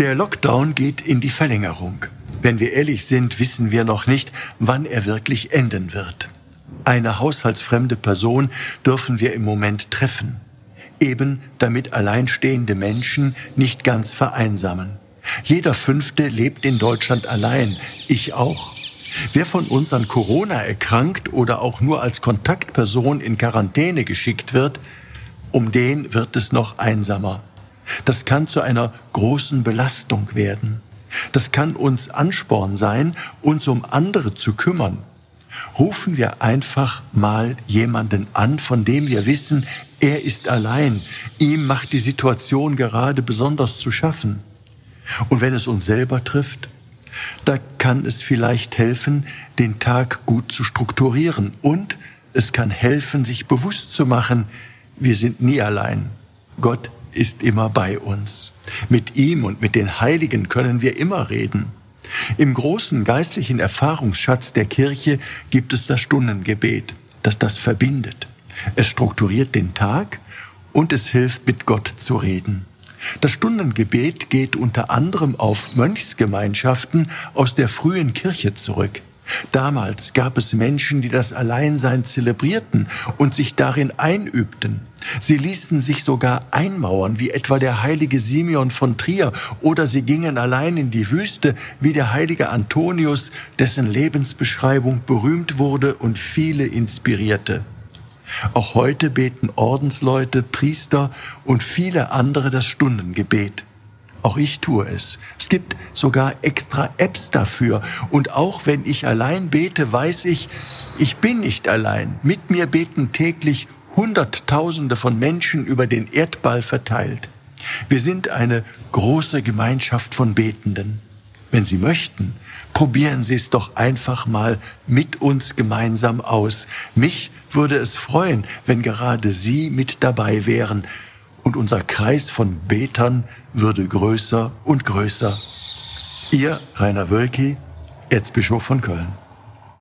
Der Lockdown geht in die Verlängerung. Wenn wir ehrlich sind, wissen wir noch nicht, wann er wirklich enden wird. Eine haushaltsfremde Person dürfen wir im Moment treffen, eben damit alleinstehende Menschen nicht ganz vereinsamen. Jeder Fünfte lebt in Deutschland allein, ich auch. Wer von uns an Corona erkrankt oder auch nur als Kontaktperson in Quarantäne geschickt wird, um den wird es noch einsamer. Das kann zu einer großen Belastung werden. Das kann uns Ansporn sein, uns um andere zu kümmern. Rufen wir einfach mal jemanden an, von dem wir wissen, er ist allein. Ihm macht die Situation gerade besonders zu schaffen. Und wenn es uns selber trifft, da kann es vielleicht helfen, den Tag gut zu strukturieren. Und es kann helfen, sich bewusst zu machen, wir sind nie allein. Gott ist immer bei uns. Mit ihm und mit den Heiligen können wir immer reden. Im großen geistlichen Erfahrungsschatz der Kirche gibt es das Stundengebet, das das verbindet. Es strukturiert den Tag und es hilft, mit Gott zu reden. Das Stundengebet geht unter anderem auf Mönchsgemeinschaften aus der frühen Kirche zurück. Damals gab es Menschen, die das Alleinsein zelebrierten und sich darin einübten. Sie ließen sich sogar einmauern, wie etwa der heilige Simeon von Trier, oder sie gingen allein in die Wüste, wie der heilige Antonius, dessen Lebensbeschreibung berühmt wurde und viele inspirierte. Auch heute beten Ordensleute, Priester und viele andere das Stundengebet. Auch ich tue es. Es gibt sogar extra Apps dafür. Und auch wenn ich allein bete, weiß ich, ich bin nicht allein. Mit mir beten täglich Hunderttausende von Menschen über den Erdball verteilt. Wir sind eine große Gemeinschaft von Betenden. Wenn Sie möchten, probieren Sie es doch einfach mal mit uns gemeinsam aus. Mich würde es freuen, wenn gerade Sie mit dabei wären. Und unser Kreis von Betern würde größer und größer. Ihr Rainer Wölki, Erzbischof von Köln.